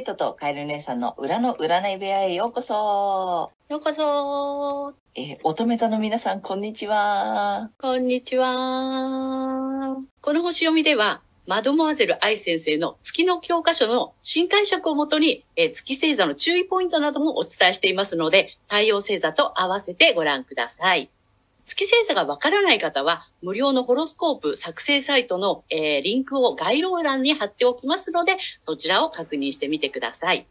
ケイトとカエル姉さんの裏の占い部屋へようこそ。ようこそ。えー乙女座の皆さんこんにちは。こんにちは。この星読みではマドモアゼル愛先生の月の教科書の新解釈をもとに、えー月星座の注意ポイントなどもお伝えしていますので、太陽星座と合わせてご覧ください。月星座がわからない方は、無料のホロスコープ作成サイトの、えーリンクを概要欄に貼っておきますので、そちらを確認してみてください。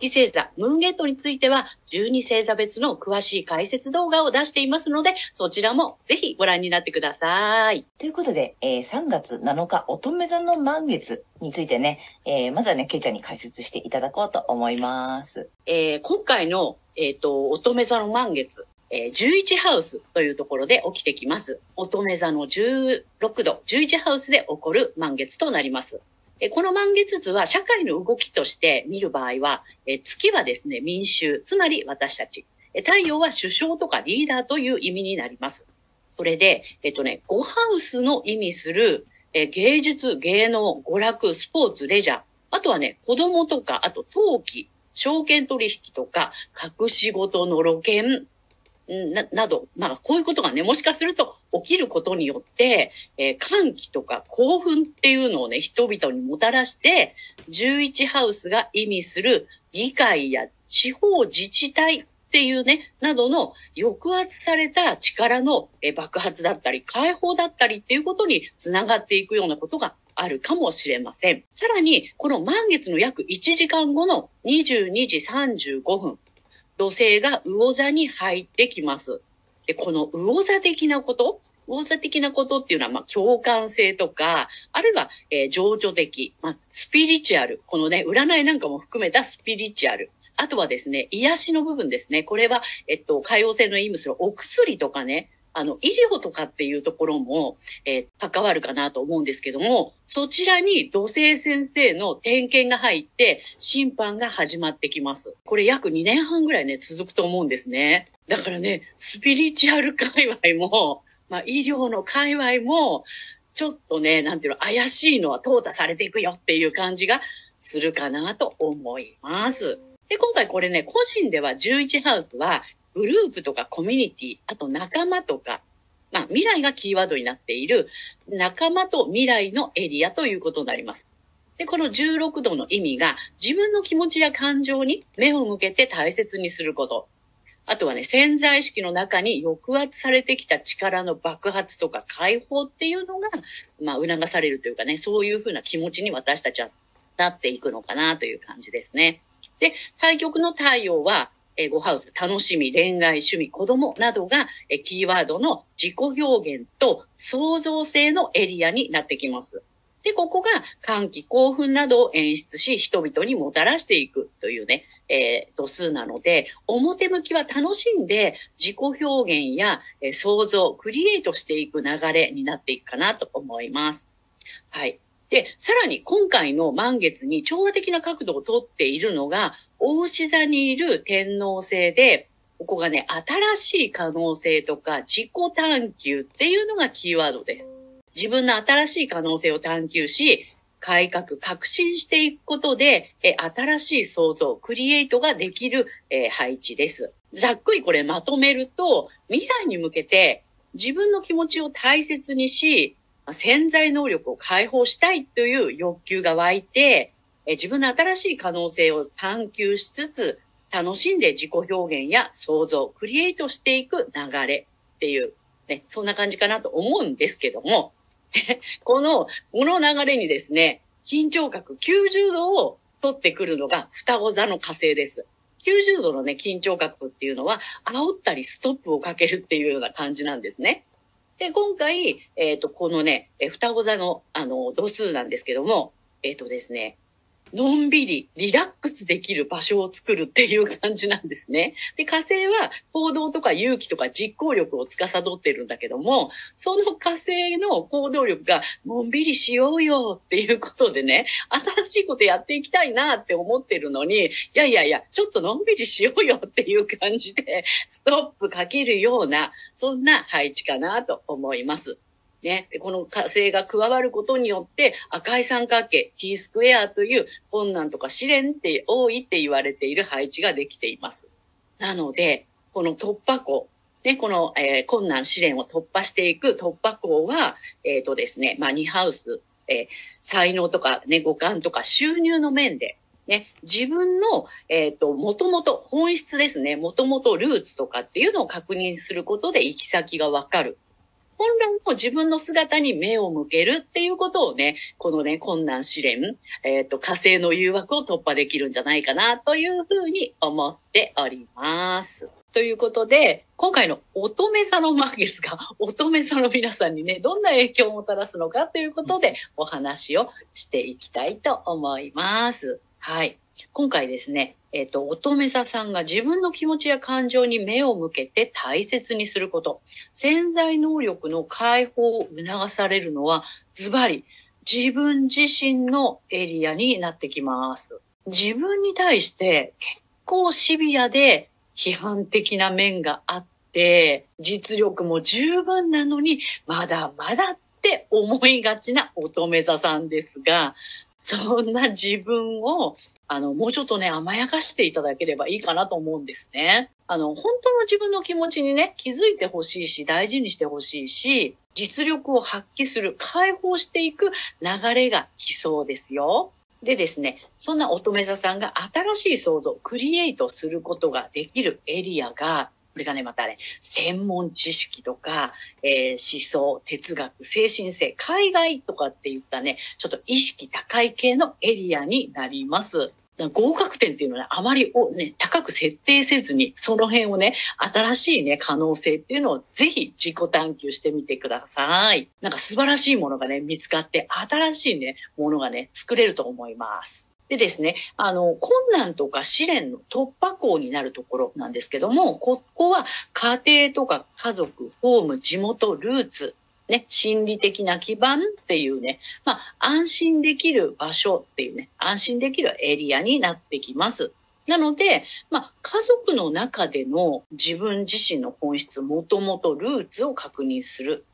月星座、ムーンゲートについては、12星座別の詳しい解説動画を出していますので、そちらもぜひご覧になってください。ということで、えー3月7日乙女座の満月についてね、えーまずはね、ケイちゃんに解説していただこうと思います。えー今回の、えっ、と、乙女座の満月、えー11ハウスというところで起きてきます。乙女座の16度、11ハウスで起こる満月となります。えこの満月図は社会の動きとして見る場合は、え月はですね、民衆、つまり私たち。え太陽は首相とかリーダーという意味になります。それで、えっ、とね、5ハウスの意味する、え芸術、芸能、娯楽、スポーツ、レジャー、あとはね、子供とか、あと陶器、証券取引とか、隠し事の露見、な、など、まあ、こういうことがね、もしかすると起きることによって、えー歓喜とか興奮っていうのをね、人々にもたらして、11ハウスが意味する議会や地方自治体っていうね、などの抑圧された力の爆発だったり、解放だったりっていうことにつながっていくようなことがあるかもしれません。さらに、この満月の約1時間後の22時35分、土星が魚座に入ってきます。で、この魚座的なこと、魚座的なことっていうのは、まあ、共感性とか、あるいは、えー情緒的、まあ、スピリチュアル。このね、占いなんかも含めたスピリチュアル。あとはですね、癒しの部分ですね。これは、えっと、海洋性の意味するお薬とかね、あの、医療とかっていうところも、えー関わるかなと思うんですけども、そちらに土星先生の点検が入って、審判が始まってきます。これ約2年半ぐらいね、続くと思うんですね。だからね、スピリチュアル界隈も、まあ、医療の界隈も、ちょっとね、なんていうの、怪しいのは淘汰されていくよっていう感じがするかなと思います。で、今回これね、個人では11ハウスは、グループとかコミュニティ、あと仲間とか、まあ、未来がキーワードになっている仲間と未来のエリアということになります。で、この16度の意味が自分の気持ちや感情に目を向けて大切にすること。あとはね、潜在意識の中に抑圧されてきた力の爆発とか解放っていうのが、まあ、促されるというかね、そういうふうな気持ちに私たちはなっていくのかなという感じですね。で、対極の太陽は、えー、5ハウス、楽しみ、恋愛、趣味、子供などが、えキーワードの自己表現と創造性のエリアになってきます。で、ここが歓喜、興奮などを演出し、人々にもたらしていくというね、えー度数なので、表向きは楽しんで自己表現や、えー創造、クリエイトしていく流れになっていくかなと思います。はい。で、さらに今回の満月に調和的な角度をとっているのが、大志座にいる天皇星で、ここがね、新しい可能性とか自己探求っていうのがキーワードです。自分の新しい可能性を探求し、改革、革新していくことで、え新しい創造、クリエイトができる、え配置です。ざっくりこれまとめると、未来に向けて自分の気持ちを大切にし、潜在能力を解放したいという欲求が湧いて、自分の新しい可能性を探求しつつ、楽しんで自己表現や創造、クリエイトしていく流れっていう、ね、そんな感じかなと思うんですけども、この、この流れにですね、緊張角90度を取ってくるのが双子座の火星です。90度のね、緊張角っていうのは、煽ったりストップをかけるっていうような感じなんですね。で、今回、えっ、と、このね、双子座の、あの、度数なんですけども、えっ、とですね、のんびり、リラックスできる場所を作るっていう感じなんですね。で、火星は行動とか勇気とか実行力を司ってるんだけども、その火星の行動力が、のんびりしようよっていうことでね、新しいことやっていきたいなって思ってるのに、いやいやいや、ちょっとのんびりしようよっていう感じで、ストップかけるような、そんな配置かなと思います。ね、この火星が加わることによって赤い三角形 T スクエアという困難とか試練って多いって言われている配置ができています。なので、この突破口、ね、この、えー、困難試練を突破していく突破口は、えっ、ー、とですね、まあ、2ハウス、えー、才能とかね、五感とか収入の面で、ね、自分の、えっ、ー、と、もともと本質ですね、もともとルーツとかっていうのを確認することで行き先がわかる。本来の自分の姿に目を向けるっていうことをね、このね、困難試練、えっ、ー、と、火星の誘惑を突破できるんじゃないかなというふうに思っております。ということで、今回の乙女座の満月が 乙女座の皆さんにね、どんな影響をもたらすのかということでお話をしていきたいと思います。はい。今回ですね、えっ、と、乙女座さんが自分の気持ちや感情に目を向けて大切にすること。潜在能力の解放を促されるのは、ズバリ、自分自身のエリアになってきます。自分に対して結構シビアで批判的な面があって、実力も十分なのに、まだまだっって思いがちな乙女座さんですが、そんな自分を、あの、もうちょっとね、甘やかしていただければいいかなと思うんですね。あの、本当の自分の気持ちにね、気づいてほしいし、大事にしてほしいし、実力を発揮する、解放していく流れが来そうですよ。でですね、そんな乙女座さんが新しい創造、クリエイトすることができるエリアが、これがね、またね、専門知識とか、えー、思想、哲学、精神性、海外とかって言ったね、ちょっと意識高い系のエリアになります。合格点っていうのは、ね、あまりお、ね、高く設定せずに、その辺をね、新しいね、可能性っていうのをぜひ自己探求してみてください。なんか素晴らしいものがね、見つかって、新しいね、ものがね、作れると思います。でですね、あの、困難とか試練の突破口になるところなんですけども、ここは家庭とか家族、ホーム、地元、ルーツ、ね、心理的な基盤っていうね、まあ、安心できる場所っていうね、安心できるエリアになってきます。なので、まあ、家族の中での自分自身の本質、もともとルーツを確認する。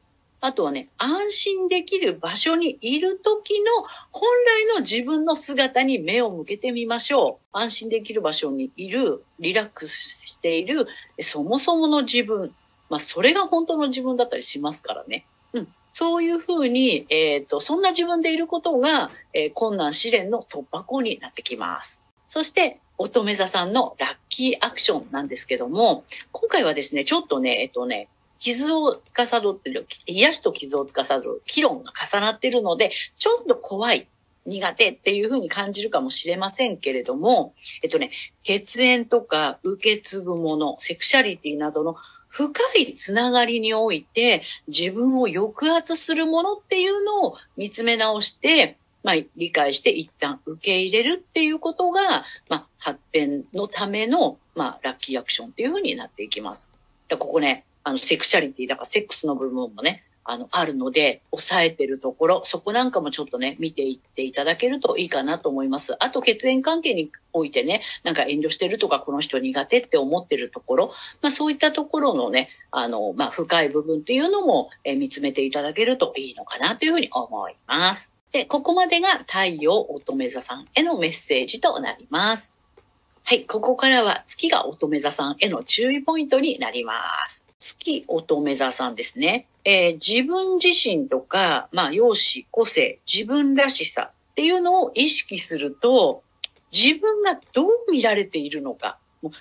あとはね、安心できる場所にいる時の本来の自分の姿に目を向けてみましょう。安心できる場所にいる、リラックスしている、そもそもの自分。まあ、それが本当の自分だったりしますからね。うん。そういうふうに、えっ、ー、と、そんな自分でいることが、えー、困難試練の突破口になってきます。そして、乙女座さんのラッキーアクションなんですけども、今回はですね、ちょっとね、えっとね、傷を司ってる、癒しと傷を司る議論が重なっているので、ちょっと怖い、苦手っていうふうに感じるかもしれませんけれども、えっとね、血縁とか受け継ぐもの、セクシャリティなどの深いつながりにおいて自分を抑圧するものっていうのを見つめ直して、まあ、理解して一旦受け入れるっていうことが、まあ、発展のための、まあ、ラッキーアクションっていうふうになっていきます。ここね、あの、セクシャリティ、だからセックスの部分もね、あの、あるので、抑えてるところ、そこなんかもちょっとね、見ていっていただけるといいかなと思います。あと、血縁関係においてね、なんか遠慮してるとか、この人苦手って思ってるところ、まあそういったところのね、あの、まあ深い部分っていうのも、え見つめていただけるといいのかなというふうに思います。で、ここまでが太陽乙女座さんへのメッセージとなります。はい、ここからは月が乙女座さんへの注意ポイントになります。月乙女座さんですね。えー、自分自身とか、まあ、容姿、個性、自分らしさっていうのを意識すると、自分がどう見られているのか、もう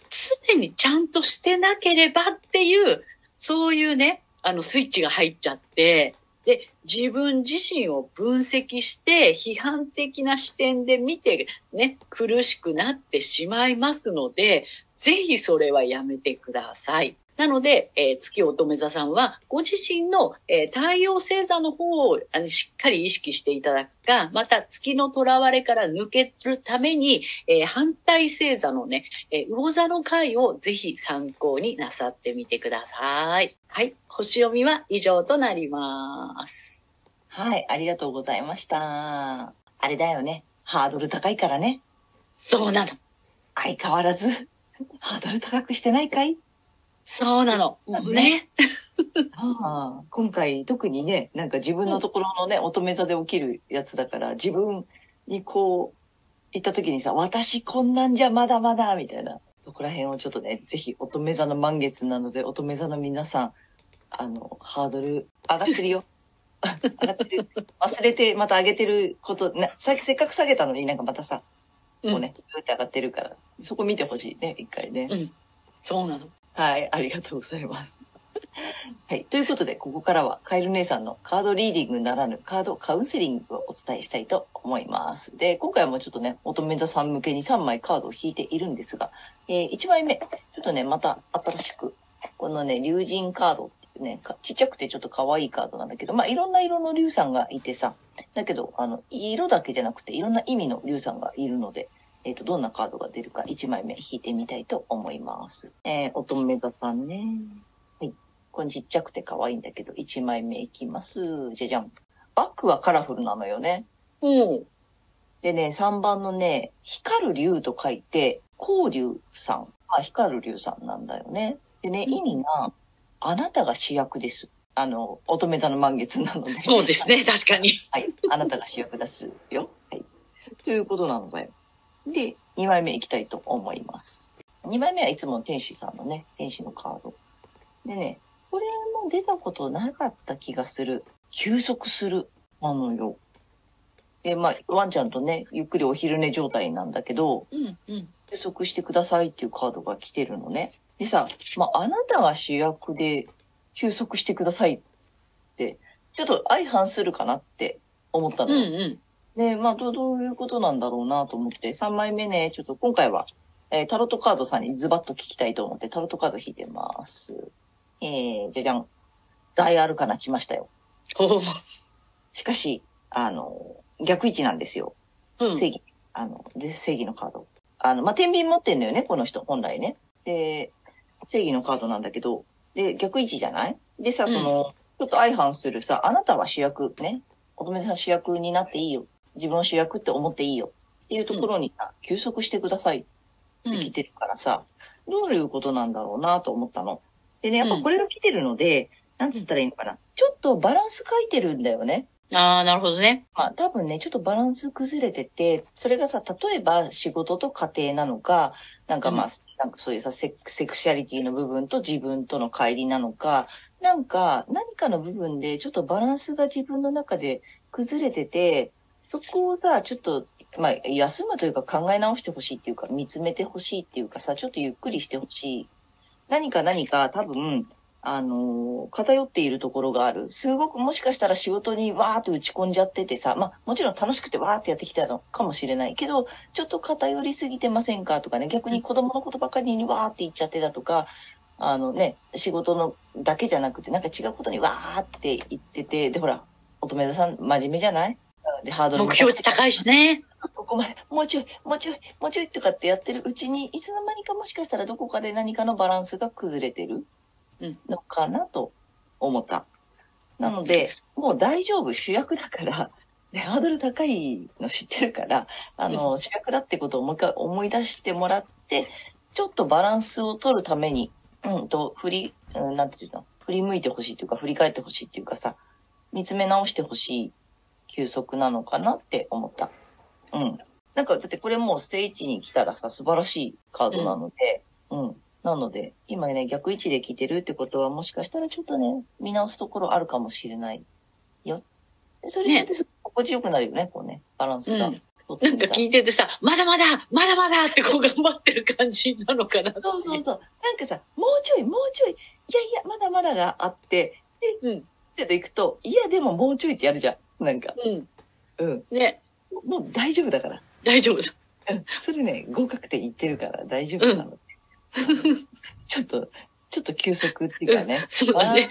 常にちゃんとしてなければっていう、そういうね、あのスイッチが入っちゃって、で、自分自身を分析して批判的な視点で見てね、苦しくなってしまいますので、ぜひそれはやめてください。なので、えー月乙女座さんは、ご自身の、えー太陽星座の方をあのしっかり意識していただくか、また月の囚われから抜けるために、えー反対星座のね、えー魚座の回をぜひ参考になさってみてください。はい。星読みは以上となります。はい、ありがとうございました。あれだよね。ハードル高いからね。そうなの。相変わらず、ハードル高くしてないかい？そうなの。ねね。ああ今回特にね、なんか自分のところのね、乙女座で起きるやつだから、自分にこう、行った時にさ、私こんなんじゃまだまだ、みたいな。そこら辺をちょっとね、ぜひ乙女座の満月なので、乙女座の皆さん、あの、ハードル上がってるよ。上がってる。忘れて、また上げてること、なさせっかく下げたのになんかまたさ、こうね、ぐーって上がってるから、そこ見てほしいね、一回ね。うん。そうなの。はい、ありがとうございます。はい。ということで、ここからはカエル姉さんのカードリーディングならぬカードカウンセリングをお伝えしたいと思います。で、今回もちょっとね、乙女座さん向けに3枚カードを引いているんですが、えー、1枚目、ちょっとね、また新しく、このね、竜神カードっていうね、ちっちゃくてちょっと可愛いカードなんだけど、まあ、いろんな色の竜さんがいてさ、だけど、あの、色だけじゃなくて、いろんな意味の竜さんがいるので、えっ、と、どんなカードが出るか1枚目引いてみたいと思います。えー、乙女座さんね。はい。これちっちゃくて可愛いんだけど、1枚目いきます。じゃじゃん。バックはカラフルなのよね。うん。でね、3番のね、光る竜と書いて、光竜さん。あ、光る竜さんなんだよね。でね、うん意味が、あなたが主役です。あの、乙女座の満月なので。そうですね。確かに。はい。あなたが主役ですよ。はい。ということなので。で、2枚目いきたいと思います。2枚目はいつもの天使さんのね、天使のカード。でね、これも出たことなかった気がする。休息する。なのよ。で、まあ、ワンちゃんとね、ゆっくりお昼寝状態なんだけど、うん。うん。休息してくださいっていうカードが来てるのね。でさ、まあ、あなたが主役で休息してくださいって、ちょっと相反するかなって思ったのうん。よ。うん。で、まあどう、どういうことなんだろうなと思って、3枚目ね、ちょっと今回は、えータロットカードさんにズバッと聞きたいと思って、タロットカード引いてます。えー、じゃじゃん。大アルカナ来ましたよ。しかし、あの、逆位置なんですよ。うん。正義。あの、で正義のカード。あの、まあ、天秤持ってんのよね、この人、本来ね。で、正義のカードなんだけど、で、逆位置じゃない？でさ、その、ちょっと相反するさ、あなたは主役ね、乙女さん主役になっていいよ。自分を主役って思っていいよ。っていうところにさ、休息してくださいって来てるからさ、どういうことなんだろうなと思ったの。でね、やっぱこれが来てるので、なんつったらいいのかな。ちょっとバランス書いてるんだよね。ああ、なるほどね。まあ多分ね、ちょっとバランス崩れてて、それがさ、例えば仕事と家庭なのか、なんかまあ、うんなんかそういうさセ、セクシャリティの部分と自分との乖離なのか、なんか何かの部分でちょっとバランスが自分の中で崩れてて、そこをさ、ちょっと、まあ、休むというか考え直してほしいっていうか、見つめてほしいっていうかさ、ちょっとゆっくりしてほしい。何か何か多分、あのー偏っているところがある。すごくもしかしたら仕事にわーっと打ち込んじゃっててさ、まあもちろん楽しくてわーってやってきたのかもしれないけど、ちょっと偏りすぎてませんかとかね、逆に子供のことばかりにわーって言っちゃってたとか、あのね、仕事のだけじゃなくて、なんか違うことにわーって言ってて、でほら、乙女座さん真面目じゃない？で、ハードルも目標値高いしね。ここまで、もうちょい、もうちょい、もうちょいとかってやってるうちに、いつの間にかもしかしたらどこかで何かのバランスが崩れてるうんのかなと思った。なので、もう大丈夫、主役だから、ねハードル高いの知ってるから、あの、主役だってことをもう一回思い出してもらって、ちょっとバランスを取るために、うんと、振り、うん、なんていうの、振り向いてほしいというか、振り返ってほしいっていうかさ、見つめ直してほしい休息なのかなって思った。うん。なんか、だってこれもうステージに来たらさ、素晴らしいカードなので、うん。なので、今ね、逆位置で来てるってことは、もしかしたらちょっとね、見直すところあるかもしれないよ。でそれによって心地よくなるよね、こうね、バランスがうん。なんか聞いててさ、まだまだ、まだまだってこう頑張ってる感じなのかなって。そうそうそう。なんかさ、もうちょい、もうちょい、いやいや、まだまだがあって、で、うんで、で行くと、いや、でももうちょいってやるじゃん。なんか、うん。うん。ね、もう大丈夫だから。大丈夫だ。うんそれね、合格点言ってるから大丈夫なので。ちょっと、ちょっと休息っていうかね。そうだね。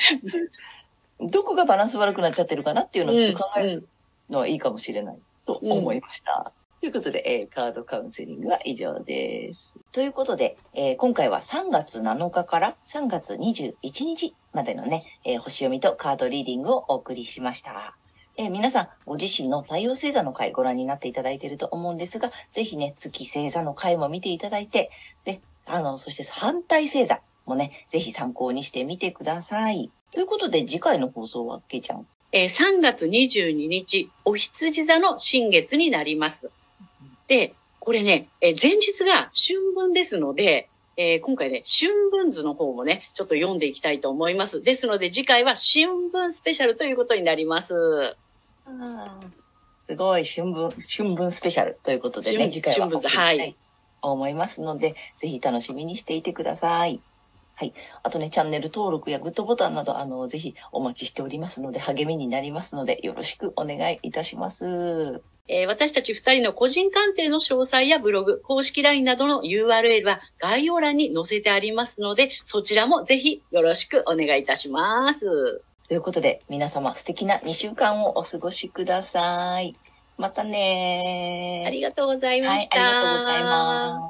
どこがバランス悪くなっちゃってるかなっていうのをちょっと考えるうんのはいいかもしれないと思いました。ということで、えーカードカウンセリングは以上です。ということで、えー今回は3月7日から3月21日までのね、えー星読みとカードリーディングをお送りしました。え皆さん、ご自身の太陽星座の回ご覧になっていただいていると思うんですが、ぜひね、月星座の回も見ていただいて、で、あの、そして反対星座もね、ぜひ参考にしてみてください。ということで、次回の放送は、けいちゃん。えー3月22日、お羊座の新月になります。で、これね、えー前日が春分ですので、えー今回ね、春分図の方もね、ちょっと読んでいきたいと思います。ですので、次回は春分スペシャルということになります。すごい、春分、春分スペシャルということでね、春次回は春分図はいと思いますので、ぜひ楽しみにしていてください。はい。あとね、チャンネル登録やグッドボタンなど、あの、ぜひお待ちしておりますので、励みになりますので、よろしくお願いいたします。えー私たち二人の個人鑑定の詳細やブログ、公式 LINE などの URL は概要欄に載せてありますので、そちらもぜひよろしくお願いいたします。ということで、皆様素敵な2週間をお過ごしください。またねー。ありがとうございまはい、した。ありがとうございます。